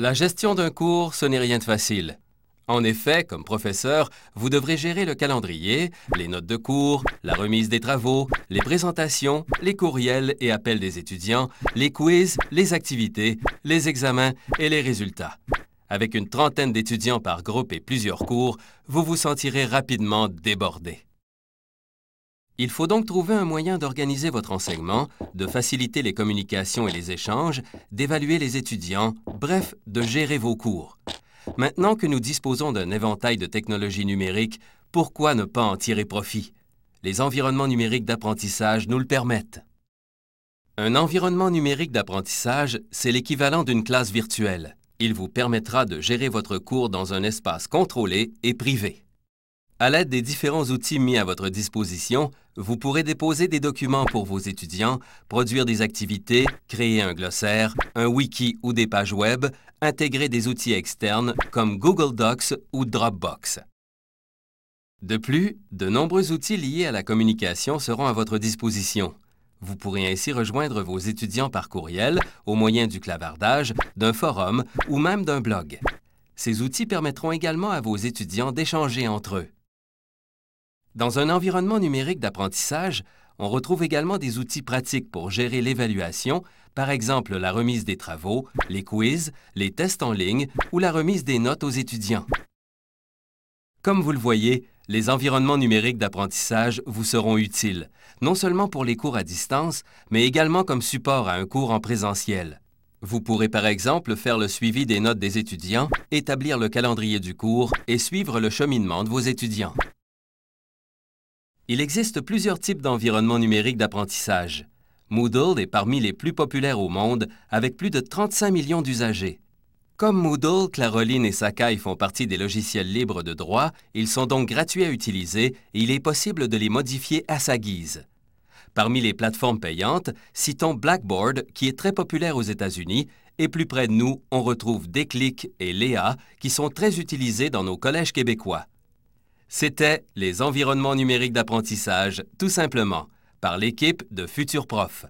La gestion d'un cours, ce n'est rien de facile. En effet, comme professeur, vous devrez gérer le calendrier, les notes de cours, la remise des travaux, les présentations, les courriels et appels des étudiants, les quiz, les activités, les examens et les résultats. Avec une trentaine d'étudiants par groupe et plusieurs cours, vous vous sentirez rapidement débordé. Il faut donc trouver un moyen d'organiser votre enseignement, de faciliter les communications et les échanges, d'évaluer les étudiants, bref, de gérer vos cours. Maintenant que nous disposons d'un éventail de technologies numériques, pourquoi ne pas en tirer profit? Les environnements numériques d'apprentissage nous le permettent. Un environnement numérique d'apprentissage, c'est l'équivalent d'une classe virtuelle. Il vous permettra de gérer votre cours dans un espace contrôlé et privé. À l'aide des différents outils mis à votre disposition, vous pourrez déposer des documents pour vos étudiants, produire des activités, créer un glossaire, un wiki ou des pages web, intégrer des outils externes comme Google Docs ou Dropbox. De plus, de nombreux outils liés à la communication seront à votre disposition. Vous pourrez ainsi rejoindre vos étudiants par courriel au moyen du clavardage, d'un forum ou même d'un blog. Ces outils permettront également à vos étudiants d'échanger entre eux. Dans un environnement numérique d'apprentissage, on retrouve également des outils pratiques pour gérer l'évaluation, par exemple la remise des travaux, les quiz, les tests en ligne ou la remise des notes aux étudiants. Comme vous le voyez, les environnements numériques d'apprentissage vous seront utiles, non seulement pour les cours à distance, mais également comme support à un cours en présentiel. Vous pourrez par exemple faire le suivi des notes des étudiants, établir le calendrier du cours et suivre le cheminement de vos étudiants. Il existe plusieurs types d'environnements numériques d'apprentissage. Moodle est parmi les plus populaires au monde, avec plus de 35 millions d'usagers. Comme Moodle, Claroline et Sakai font partie des logiciels libres de droit, ils sont donc gratuits à utiliser et il est possible de les modifier à sa guise. Parmi les plateformes payantes, citons Blackboard, qui est très populaire aux États-Unis, et plus près de nous, on retrouve Déclic et Léa, qui sont très utilisés dans nos collèges québécois. C'était les environnements numériques d'apprentissage, tout simplement, par l'équipe de Futurs Profs.